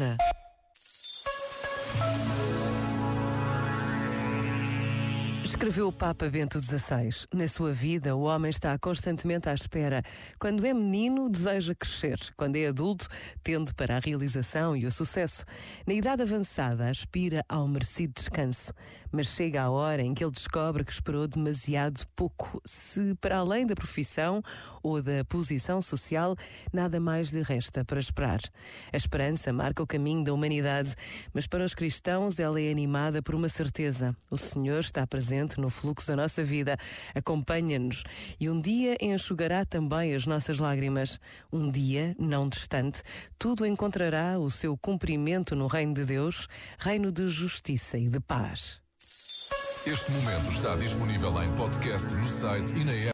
casa. Escreveu o Papa Bento XVI. Na sua vida, o homem está constantemente à espera. Quando é menino, deseja crescer. Quando é adulto, tende para a realização e o sucesso. Na idade avançada, aspira ao merecido descanso. Mas chega a hora em que ele descobre que esperou demasiado pouco. Se, para além da profissão ou da posição social, nada mais lhe resta para esperar. A esperança marca o caminho da humanidade, mas para os cristãos ela é animada por uma certeza: o Senhor está presente presente no fluxo da nossa vida, acompanha-nos e um dia enxugará também as nossas lágrimas. Um dia, não distante, tudo encontrará o seu cumprimento no reino de Deus, reino de justiça e de paz. Este momento está disponível em podcast no site e na app.